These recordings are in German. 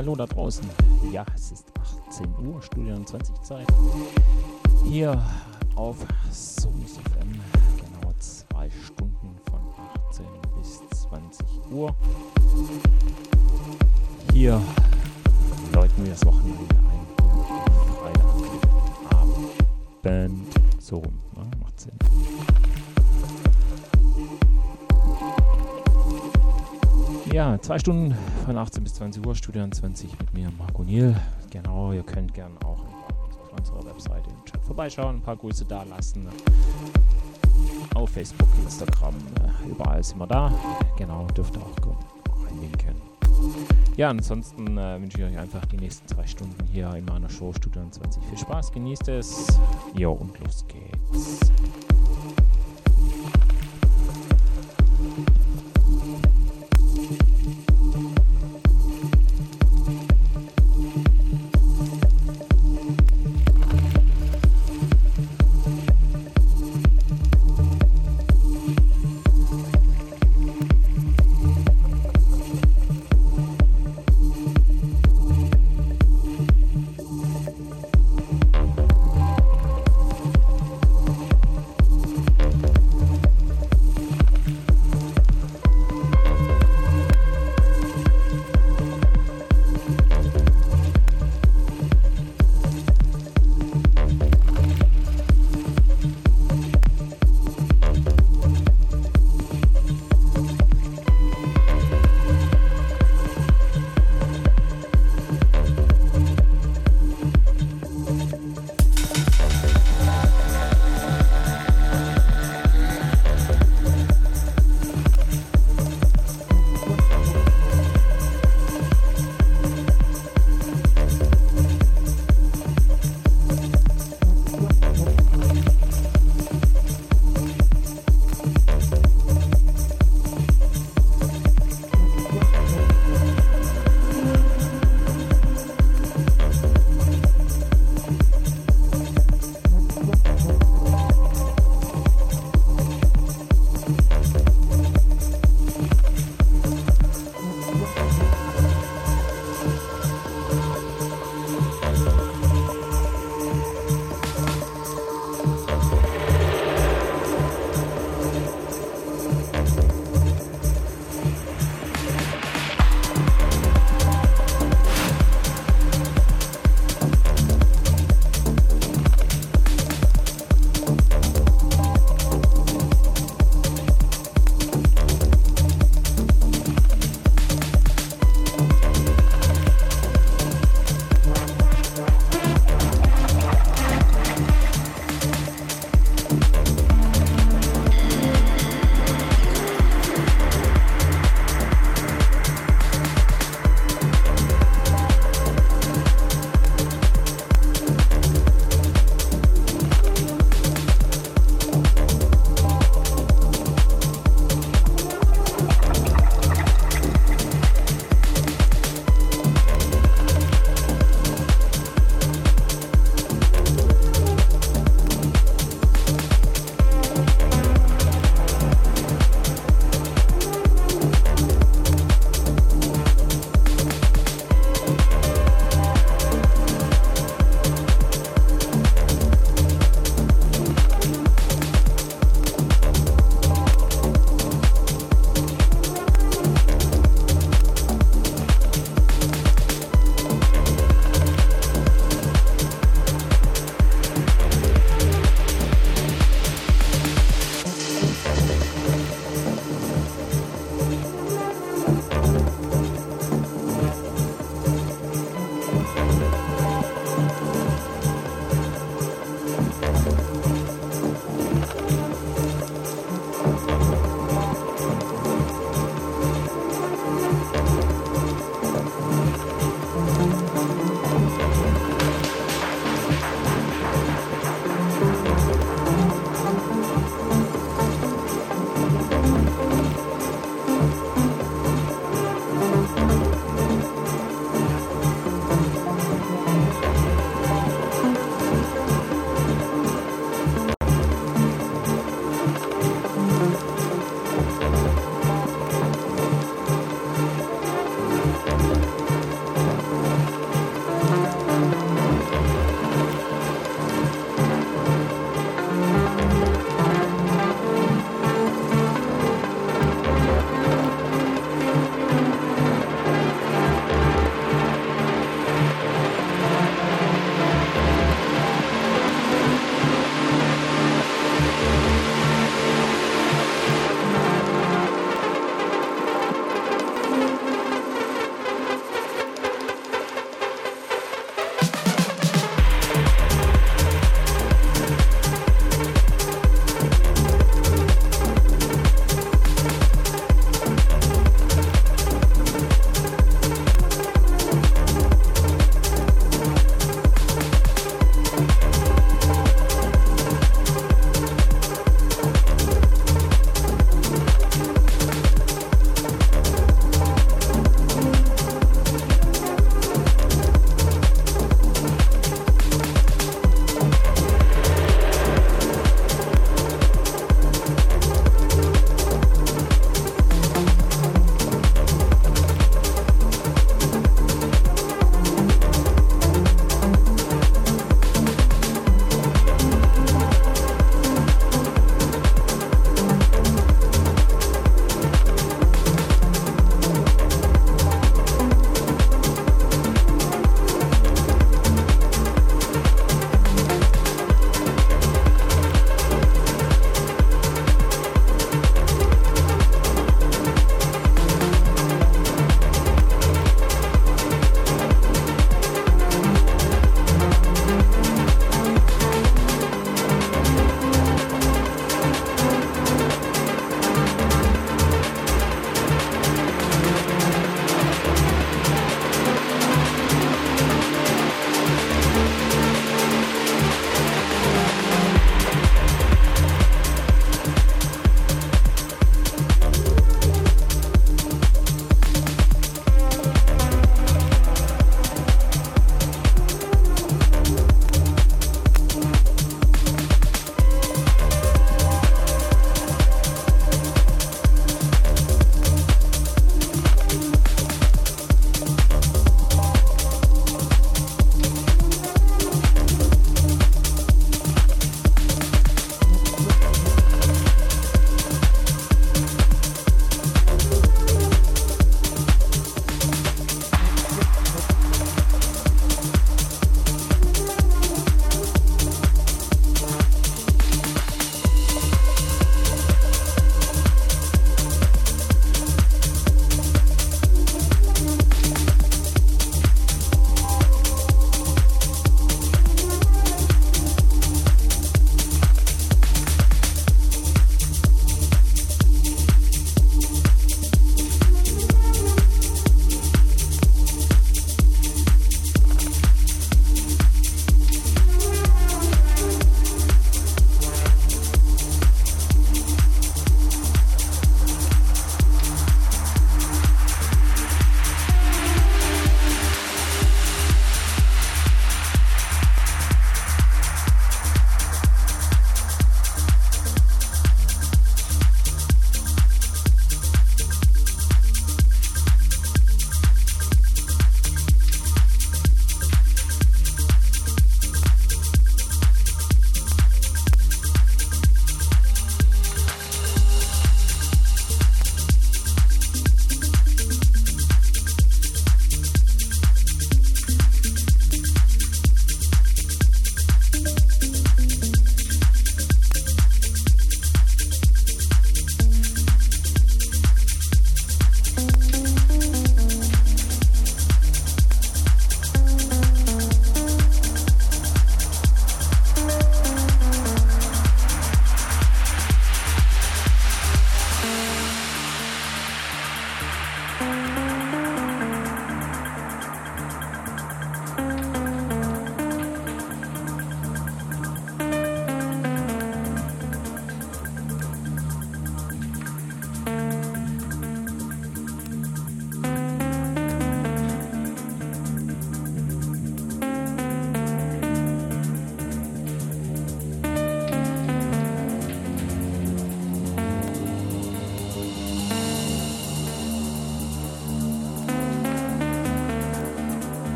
hallo da draußen. Ja, es ist 18 Uhr, Studio 20 Zeit. Hier auf Sonus FM. Genau zwei Stunden von 18 bis 20 Uhr. Hier läuten wir das Wochenende ein. Freitagabend. So rum, ne? macht Sinn. Ja, zwei Stunden von 18 bis 20 Uhr, Studio 20 mit mir, Marco Niel. Genau, ihr könnt gerne auch auf unserer Webseite im Chat vorbeischauen, ein paar Grüße da lassen. Auf Facebook, Instagram, äh, überall sind wir da. Genau, dürft ihr auch reinwinken. Ja, ansonsten äh, wünsche ich euch einfach die nächsten zwei Stunden hier in meiner Show Studio 20. Viel Spaß, genießt es. Jo, und los geht's.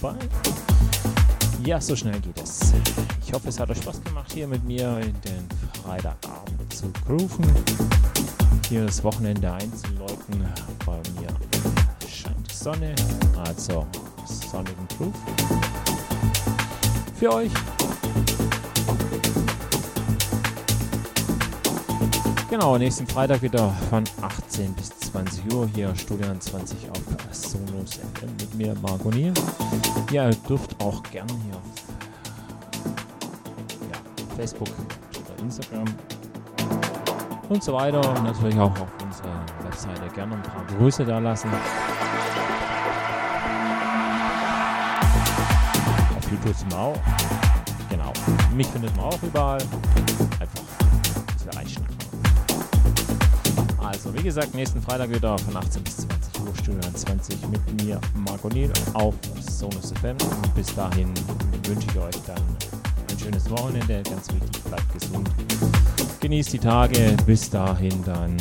Vorbei. Ja, so schnell geht es. Ich hoffe, es hat euch Spaß gemacht, hier mit mir in den Freitagabend zu grooven. Hier das Wochenende einzuläuten. Bei mir scheint die Sonne, also sonnigen Groove. Für euch. Genau, nächsten Freitag wieder von 18 bis 20 Uhr hier Studio 20 auf mir, Marco Niel. Ja, ihr dürft auch gern hier auf ja, Facebook oder Instagram und so weiter und natürlich auch auf unserer Webseite gerne ein paar Grüße da lassen. Auf YouTube sind wir auch. Genau. Mich findet man auch überall. Einfach ein bisschen reinschnacken. Also, wie gesagt, nächsten Freitag wieder von 18 bis 20 Uhr, Studio 20 mit mir, Marco Niel, auf Sonus FM. Bis dahin wünsche ich euch dann ein schönes Wochenende. Ganz wichtig, bleibt gesund. Genießt die Tage. Bis dahin dann.